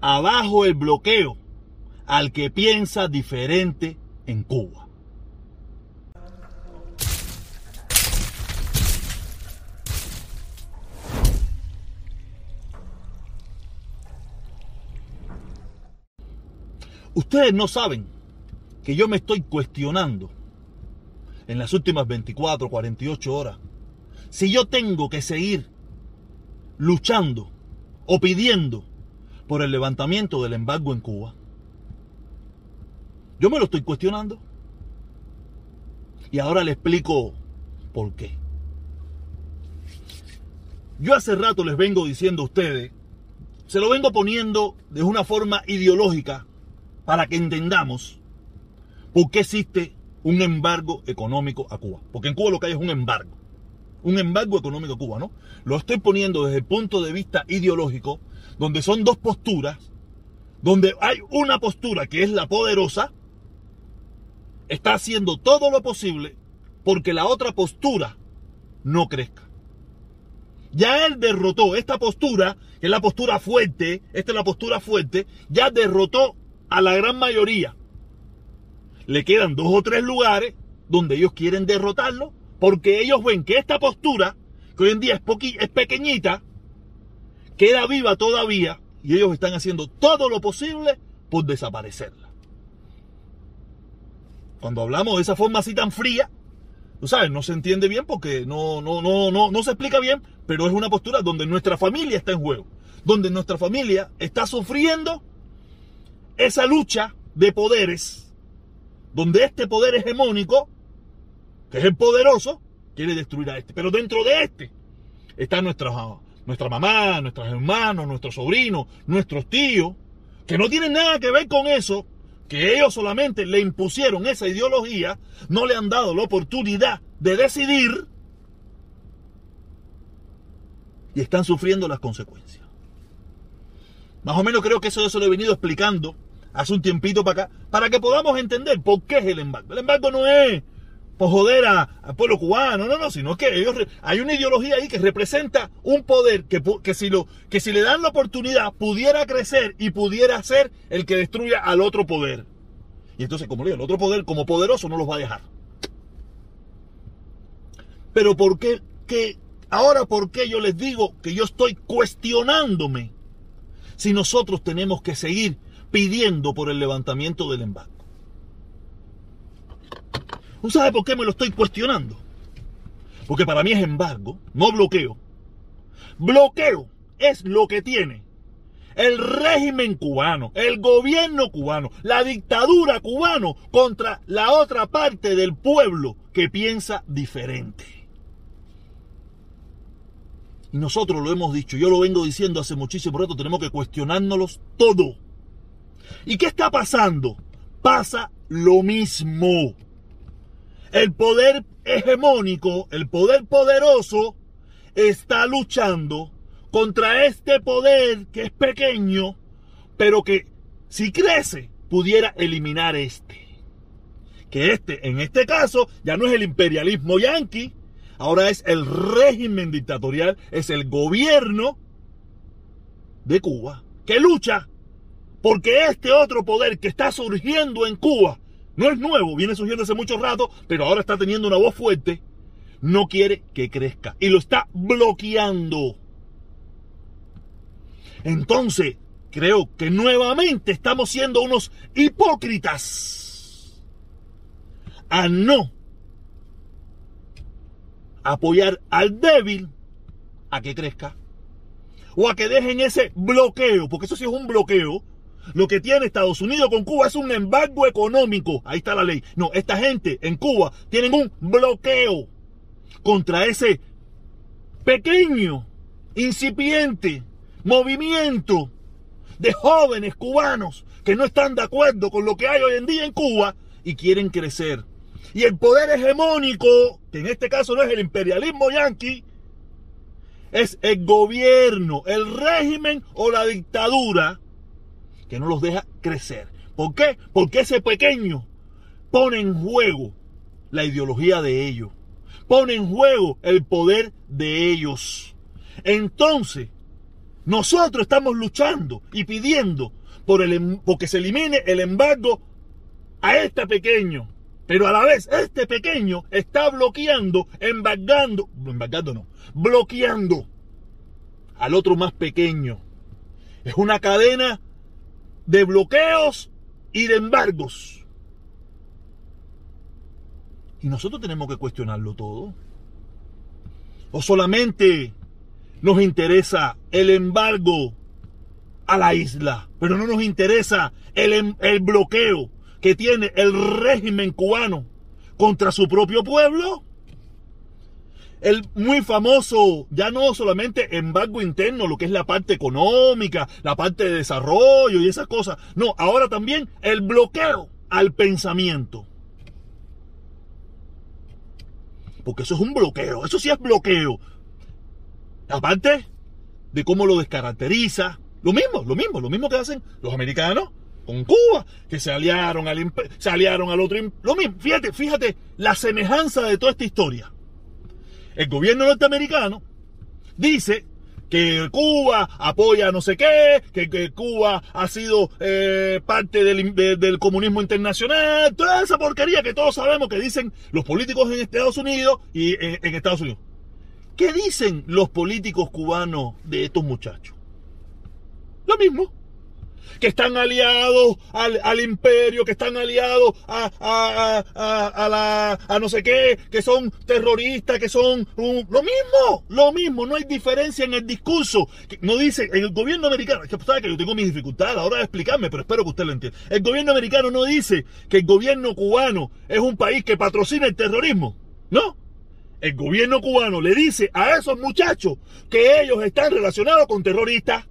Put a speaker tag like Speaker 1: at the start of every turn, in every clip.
Speaker 1: abajo el bloqueo al que piensa diferente en Cuba. Ustedes no saben que yo me estoy cuestionando en las últimas 24, 48 horas si yo tengo que seguir luchando o pidiendo por el levantamiento del embargo en Cuba. Yo me lo estoy cuestionando. Y ahora le explico por qué. Yo hace rato les vengo diciendo a ustedes, se lo vengo poniendo de una forma ideológica para que entendamos por qué existe un embargo económico a Cuba. Porque en Cuba lo que hay es un embargo. Un embargo económico a Cuba, ¿no? Lo estoy poniendo desde el punto de vista ideológico, donde son dos posturas, donde hay una postura que es la poderosa, está haciendo todo lo posible porque la otra postura no crezca. Ya él derrotó esta postura, que es la postura fuerte, esta es la postura fuerte, ya derrotó a la gran mayoría. Le quedan dos o tres lugares donde ellos quieren derrotarlo, porque ellos ven que esta postura, que hoy en día es, es pequeñita, queda viva todavía y ellos están haciendo todo lo posible por desaparecerla. Cuando hablamos de esa forma así tan fría, tú sabes, no se entiende bien porque no, no, no, no, no se explica bien, pero es una postura donde nuestra familia está en juego, donde nuestra familia está sufriendo esa lucha de poderes, donde este poder hegemónico, que es el poderoso, quiere destruir a este. Pero dentro de este está nuestra, nuestra mamá, nuestros hermanos, nuestros sobrinos, nuestros tíos, que no tienen nada que ver con eso, que ellos solamente le impusieron esa ideología, no le han dado la oportunidad de decidir y están sufriendo las consecuencias. Más o menos creo que eso, eso lo he venido explicando hace un tiempito para acá, para que podamos entender por qué es el embargo. El embargo no es por joder al pueblo cubano, no, no, sino que ellos, hay una ideología ahí que representa un poder que, que, si lo, que si le dan la oportunidad pudiera crecer y pudiera ser el que destruya al otro poder. Y entonces, como digo, el otro poder como poderoso no los va a dejar. Pero ¿por qué? Que, ahora, ¿por qué yo les digo que yo estoy cuestionándome si nosotros tenemos que seguir pidiendo por el levantamiento del embargo? ¿Usted sabe por qué me lo estoy cuestionando? Porque para mí es embargo, no bloqueo. Bloqueo es lo que tiene el régimen cubano, el gobierno cubano, la dictadura cubano contra la otra parte del pueblo que piensa diferente. Y nosotros lo hemos dicho, yo lo vengo diciendo hace muchísimo rato, tenemos que cuestionárnoslos todo. ¿Y qué está pasando? Pasa lo mismo. El poder hegemónico, el poder poderoso, está luchando contra este poder que es pequeño, pero que si crece pudiera eliminar este. Que este, en este caso, ya no es el imperialismo yanqui, ahora es el régimen dictatorial, es el gobierno de Cuba, que lucha porque este otro poder que está surgiendo en Cuba no es nuevo, viene surgiendo hace mucho rato, pero ahora está teniendo una voz fuerte. No quiere que crezca y lo está bloqueando. Entonces, creo que nuevamente estamos siendo unos hipócritas a no apoyar al débil a que crezca o a que dejen ese bloqueo, porque eso sí es un bloqueo lo que tiene Estados Unidos con Cuba es un embargo económico. Ahí está la ley. No, esta gente en Cuba tienen un bloqueo contra ese pequeño, incipiente movimiento de jóvenes cubanos que no están de acuerdo con lo que hay hoy en día en Cuba y quieren crecer. Y el poder hegemónico, que en este caso no es el imperialismo yanqui, es el gobierno, el régimen o la dictadura que no los deja crecer. ¿Por qué? Porque ese pequeño pone en juego la ideología de ellos, pone en juego el poder de ellos. Entonces, Nosotros estamos luchando y pidiendo por el, em, porque se elimine el embargo a este pequeño. Pero a la vez, este pequeño está bloqueando, embargando, embargando no, bloqueando al otro más pequeño. Es una cadena de bloqueos y de embargos. Y nosotros tenemos que cuestionarlo todo. O solamente nos interesa el embargo a la isla, pero no nos interesa el, em, el bloqueo que tiene el régimen cubano contra su propio pueblo. El muy famoso, ya no solamente embargo interno, lo que es la parte económica, la parte de desarrollo y esas cosas. No, ahora también el bloqueo al pensamiento. Porque eso es un bloqueo, eso sí es bloqueo. Aparte de cómo lo descaracteriza, lo mismo, lo mismo, lo mismo que hacen los americanos con Cuba, que se aliaron al, se aliaron al otro. Lo mismo, fíjate, fíjate la semejanza de toda esta historia. El gobierno norteamericano dice que Cuba apoya no sé qué, que, Cuba ha sido eh, parte del, comunismo internacional, toda esa porquería que todos sabemos que dicen los políticos en Estados Unidos y en Estados Unidos. ¿Qué dicen los políticos cubanos de estos muchachos? Lo mismo que están aliados al, imperio, que están aliados a, a, la, a no sé qué, que son terroristas, que son lo mismo, lo mismo, no hay diferencia en el discurso. No dice, el gobierno americano, es que sabe que yo tengo mis dificultades ahora de explicarme, pero espero que usted lo entienda. El gobierno americano no dice que el gobierno cubano es un país que patrocina el terrorismo, ¿no? El gobierno cubano le dice a esos muchachos que ellos están relacionados con terroristas.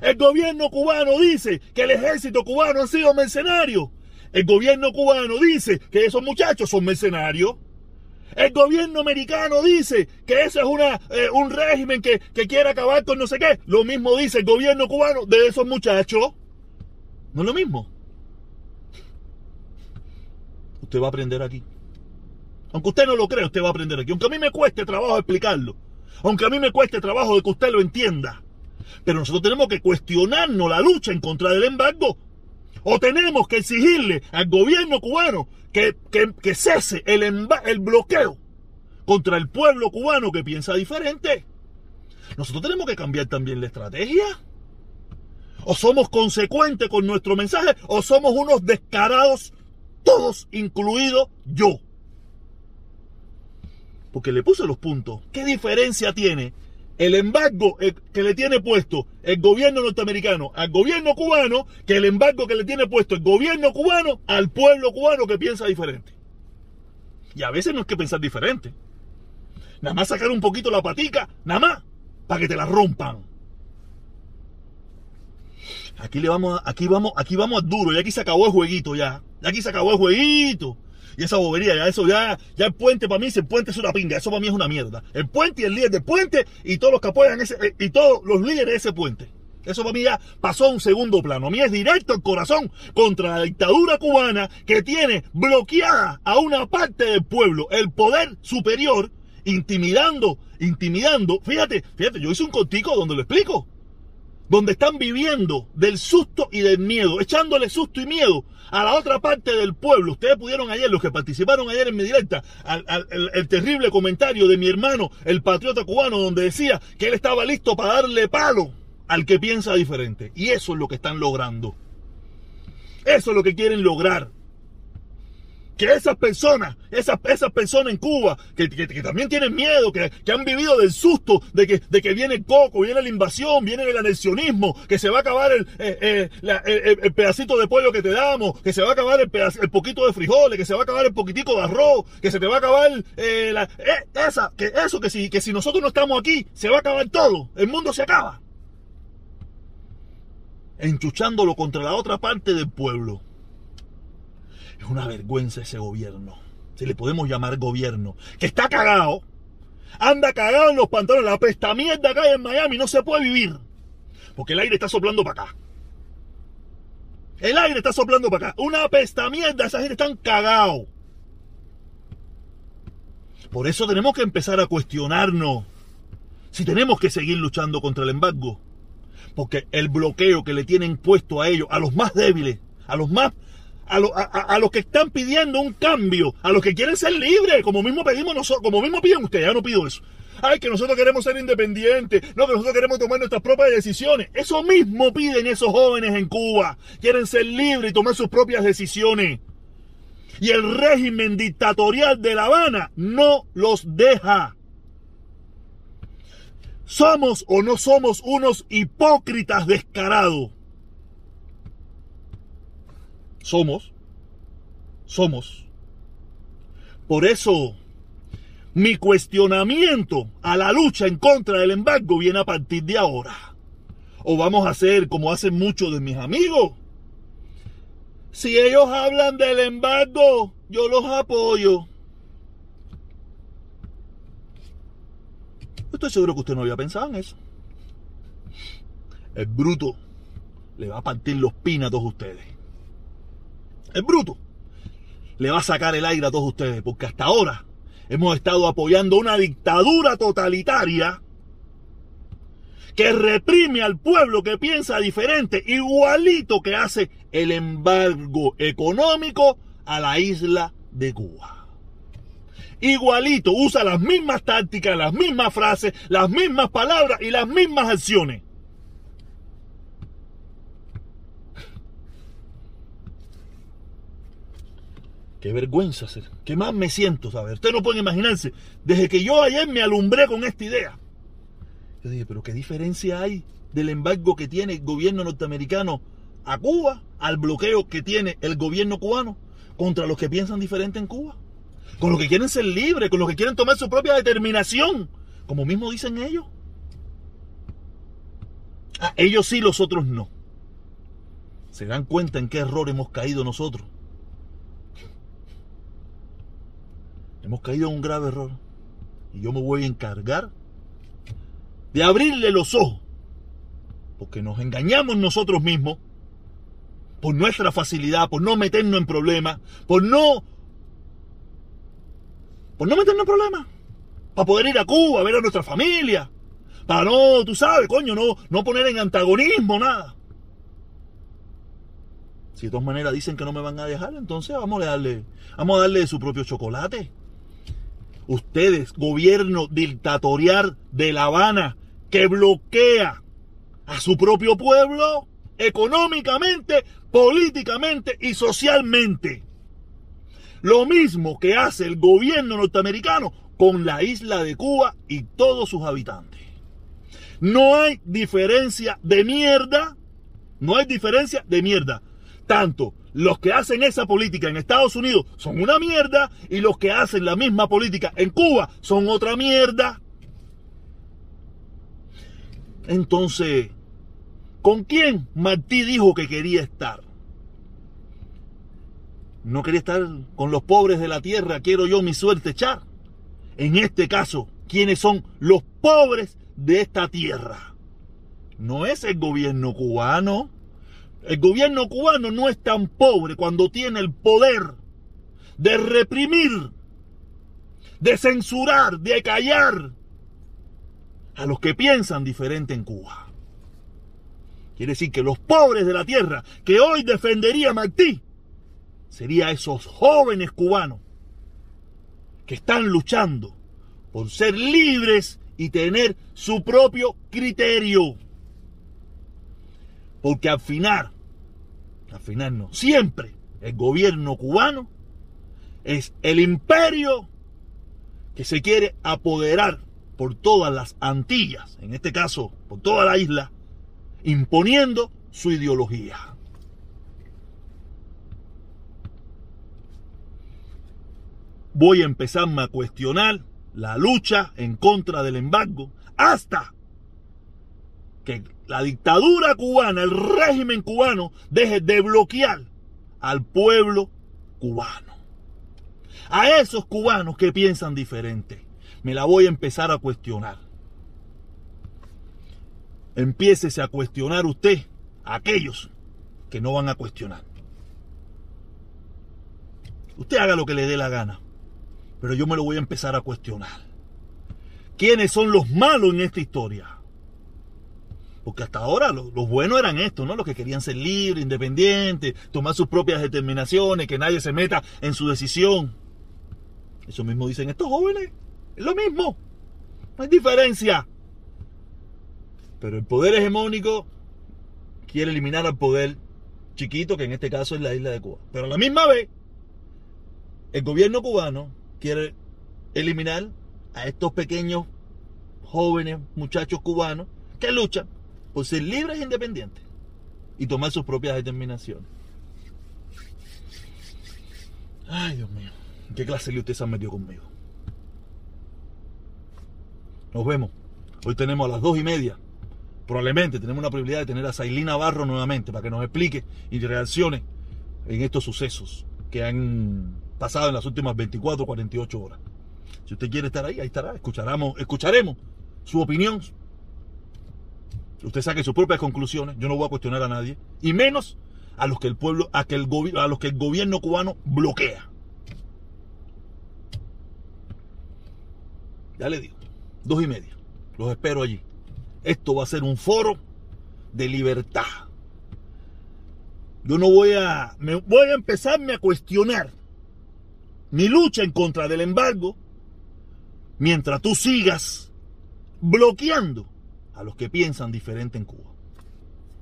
Speaker 1: El gobierno cubano dice que el ejército cubano ha sido mercenario. El gobierno cubano dice que esos muchachos son mercenarios. El gobierno americano dice que ese es eh, un régimen que, que quiere acabar con no sé qué. Lo mismo dice el gobierno cubano de esos muchachos. No es lo mismo. Usted va a aprender aquí. Aunque usted no lo crea, usted va a aprender aquí. Aunque a mí me cueste trabajo explicarlo. Aunque a mí me cueste trabajo de que usted lo entienda. Pero nosotros tenemos que cuestionarnos la lucha en contra del embargo. O tenemos que exigirle al gobierno cubano que, que, cese el, el bloqueo contra el pueblo cubano que piensa diferente. Nosotros tenemos que cambiar también la estrategia. O somos consecuentes con nuestro mensaje o somos unos descarados, todos incluido yo. Porque le puse los puntos. ¿Qué diferencia tiene el embargo eh, que le tiene puesto el gobierno norteamericano al gobierno cubano que el embargo que le tiene puesto el gobierno cubano al pueblo cubano que piensa diferente. Y a veces no es que pensar diferente. Nada más sacar un poquito la patica, nada más, para que te la rompan. Aquí le vamos, aquí vamos, aquí vamos a duro, y aquí se acabó el jueguito ya. Y aquí se acabó el jueguito y esa bobería, ya eso, ya, ya el puente para mí, el puente es una pinga, eso para mí es una mierda. El puente y el líder del puente y todos los que apoyan ese, eh, y todos los líderes de ese puente. Eso para mí ya pasó a un segundo plano. A mí es directo el corazón contra la dictadura cubana que tiene bloqueada a una parte del pueblo, el poder superior, intimidando, intimidando. Fíjate, fíjate, yo hice un cortico donde lo explico donde están viviendo del susto y del miedo, echándole susto y miedo a la otra parte del pueblo. Ustedes pudieron ayer, los que participaron ayer en mi directa, el, terrible comentario de mi hermano, el patriota cubano, donde decía que él estaba listo para darle palo al que piensa diferente. Y eso es lo que están logrando. Eso es lo que quieren lograr que esas personas, esas, esas personas en Cuba, que, también tienen miedo, que, han vivido del susto de que, de que viene el coco, viene la invasión, viene el anexionismo, que se va a acabar el, eh, eh, el, pedacito de pollo que te damos, que se va a acabar el, el, poquito de frijoles, que se va a acabar el poquitico de arroz, que se te va a acabar eh, la, esa, que eso, que si, que si nosotros no estamos aquí, se va a acabar todo, el mundo se acaba. Enchuchándolo contra la otra parte del pueblo. Es una vergüenza ese gobierno. Si le podemos llamar gobierno. Que está cagado. Anda cagado en los pantalones. La pesta mierda acá en Miami no se puede vivir. Porque el aire está soplando para acá. El aire está soplando para acá. Una pesta mierda. Esa gente están cagados. Por eso tenemos que empezar a cuestionarnos si tenemos que seguir luchando contra el embargo Porque el bloqueo que le tienen puesto a ellos, a los más débiles, a los más a, los que están pidiendo un cambio, a los que quieren ser libres, como mismo pedimos nosotros, como mismo piden ustedes, ya no pido eso. Ay, que nosotros queremos ser independientes, no, que nosotros queremos tomar nuestras propias decisiones. Eso mismo piden esos jóvenes en Cuba. Quieren ser libres y tomar sus propias decisiones. Y el régimen dictatorial de La Habana no los deja. Somos o no somos unos hipócritas descarados. Somos. Somos. Por eso, mi cuestionamiento a la lucha en contra del embargo viene a partir de ahora. O vamos a hacer como hacen muchos de mis amigos. Si ellos hablan del embargo, yo los apoyo. Estoy seguro que usted no había pensado en eso. El bruto le va a partir los pinos a ustedes. Es bruto. Le va a sacar el aire a todos ustedes, porque hasta ahora hemos estado apoyando una dictadura totalitaria que reprime al pueblo que piensa diferente, igualito que hace el embargo económico a la isla de Cuba. Igualito, usa las mismas tácticas, las mismas frases, las mismas palabras y las mismas acciones. Qué vergüenza, qué más me siento, ¿sabes? Ustedes no pueden imaginarse. Desde que yo ayer me alumbré con esta idea. Yo dije, pero ¿qué diferencia hay del embargo que tiene el gobierno norteamericano a Cuba al bloqueo que tiene el gobierno cubano contra los que piensan diferente en Cuba? Con los que quieren ser libres, con los que quieren tomar su propia determinación, como mismo dicen ellos. Ah, ellos sí, los otros no. Se dan cuenta en qué error hemos caído nosotros. Hemos caído en un grave error. Y yo me voy a encargar de abrirle los ojos. Porque nos engañamos nosotros mismos. Por nuestra facilidad, por no meternos en problemas, por no. Por no meternos en problemas. Para poder ir a Cuba ver a nuestra familia. Para no, tú sabes, coño, no, no poner en antagonismo nada. Si de todas maneras dicen que no me van a dejar, entonces vamos a darle, vamos a darle su propio chocolate. Ustedes, gobierno dictatorial de La Habana, que bloquea a su propio pueblo económicamente, políticamente y socialmente. Lo mismo que hace el gobierno norteamericano con la isla de Cuba y todos sus habitantes. No hay diferencia de mierda, no hay diferencia de mierda. Tanto los que hacen esa política en Estados Unidos son una mierda y los que hacen la misma política en Cuba son otra mierda. Entonces, ¿con quién Martí dijo que quería estar? No quería estar con los pobres de la tierra, quiero yo mi suerte echar. En este caso, ¿quiénes son los pobres de esta tierra? No es el gobierno cubano, el gobierno cubano no es tan pobre cuando tiene el poder de reprimir, de censurar, de callar a los que piensan diferente en Cuba. Quiere decir que los pobres de la tierra que hoy defendería Martí serían esos jóvenes cubanos que están luchando por ser libres y tener su propio criterio. Porque al final, al final no, siempre el gobierno cubano es el imperio que se quiere apoderar por todas las Antillas, en este caso por toda la isla, imponiendo su ideología. Voy a empezarme a cuestionar la lucha en contra del embargo hasta que la dictadura cubana, el régimen cubano, deje de bloquear al pueblo cubano. A esos cubanos que piensan diferente, me la voy a empezar a cuestionar. Empiécese a cuestionar usted a aquellos que no van a cuestionar. Usted haga lo que le dé la gana, pero yo me lo voy a empezar a cuestionar. ¿Quiénes son los malos en esta historia? Porque hasta ahora los, buenos eran estos, ¿no? Los que querían ser libres, independientes, tomar sus propias determinaciones, que nadie se meta en su decisión. Eso mismo dicen estos jóvenes. Es lo mismo. No hay diferencia. Pero el poder hegemónico quiere eliminar al poder chiquito, que en este caso es la isla de Cuba. Pero a la misma vez, el gobierno cubano quiere eliminar a estos pequeños jóvenes muchachos cubanos que luchan por ser libres e independientes y tomar sus propias determinaciones. Ay, Dios mío, ¿qué clase de usted se ha metido conmigo? Nos vemos. Hoy tenemos a las dos y media. Probablemente tenemos una probabilidad de tener a Sailina Navarro nuevamente para que nos explique y reaccione en estos sucesos que han pasado en las últimas 24 o 48 horas. Si usted quiere estar ahí, ahí estará. Escucharemos, escucharemos su opinión. Usted saque sus propias conclusiones. Yo no voy a cuestionar a nadie. Y menos a los que el pueblo, a, que el a los que el gobierno cubano bloquea. Ya le digo. Dos y media. Los espero allí. Esto va a ser un foro de libertad. Yo no voy a. Me voy a empezarme a cuestionar mi lucha en contra del embargo mientras tú sigas bloqueando a los que piensan diferente en Cuba.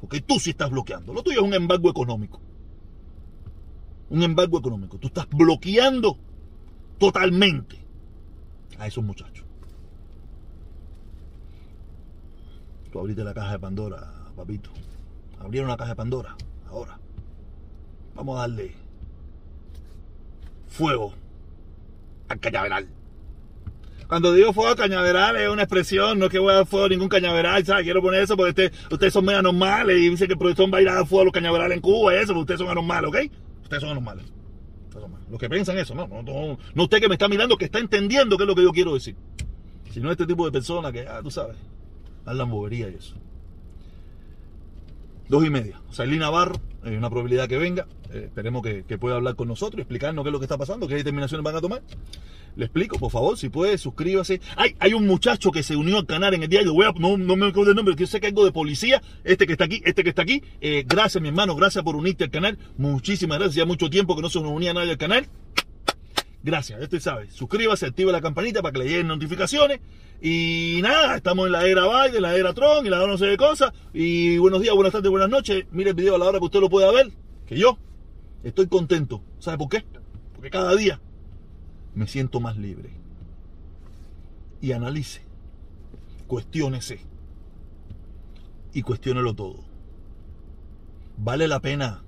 Speaker 1: Porque tú sí estás bloqueando. Lo tuyo es un embargo económico. Un embargo económico. Tú estás bloqueando totalmente a esos muchachos. Tú abriste la caja de Pandora, papito. Abrieron la caja de Pandora. Ahora. Vamos a darle fuego al cañaveral. Cuando digo fuego al cañaveral es una expresión, no es que voy a dar fuego a ningún cañaveral, ¿sabes? Quiero poner eso porque ustedes son medio anormales y dicen que el profesor va a ir a dar fuego a los cañaverales en Cuba eso, porque ustedes son anormales, ¿ok? Ustedes son anormales. Los que piensan eso, no, no, no, no usted que me está mirando, que está entendiendo qué es lo que yo quiero decir. Sino este tipo de personas que, ah, tú sabes, hablan bobería y eso. Dos y media. O sea, Navarro, hay una probabilidad que venga. Eh, esperemos que, pueda hablar con nosotros, explicarnos qué es lo que está pasando, qué determinaciones van a tomar. Le explico, por favor, si puede, suscríbase. Hay, hay un muchacho que se unió al canal en el diario, voy a, no, no me acuerdo el nombre, que yo sé que algo de policía, este que está aquí, este que está aquí. Eh, gracias, mi hermano, gracias por unirte al canal. Muchísimas gracias, ya mucho tiempo que no se nos unía nadie al canal. Gracias, usted sabe. Suscríbase, active la campanita para que le lleguen notificaciones. Y nada, estamos en la era Biden, la era Tron y la no sé de cosas. Y buenos días, buenas tardes, buenas noches. Mire el video a la hora que usted lo pueda ver. Que yo estoy contento. ¿Sabe por qué? Porque cada día me siento más libre. Y analice, cuestiónese y cuestiónelo todo. ¿Vale la pena?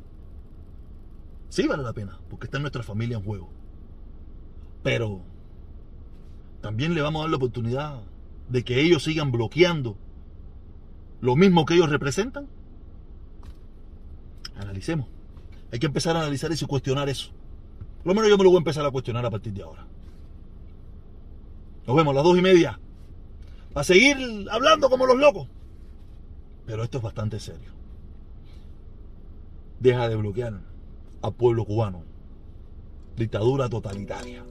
Speaker 1: Sí, vale la pena, porque está nuestra familia en juego. Pero también le vamos a dar la oportunidad de que ellos sigan bloqueando lo mismo que ellos representan. Analicemos. Hay que empezar a analizar eso y cuestionar eso. Por lo menos yo me lo voy a empezar a cuestionar a partir de ahora. Nos vemos a las dos y media. A seguir hablando como los locos. Pero esto es bastante serio. Deja de bloquear al pueblo cubano. Dictadura totalitaria.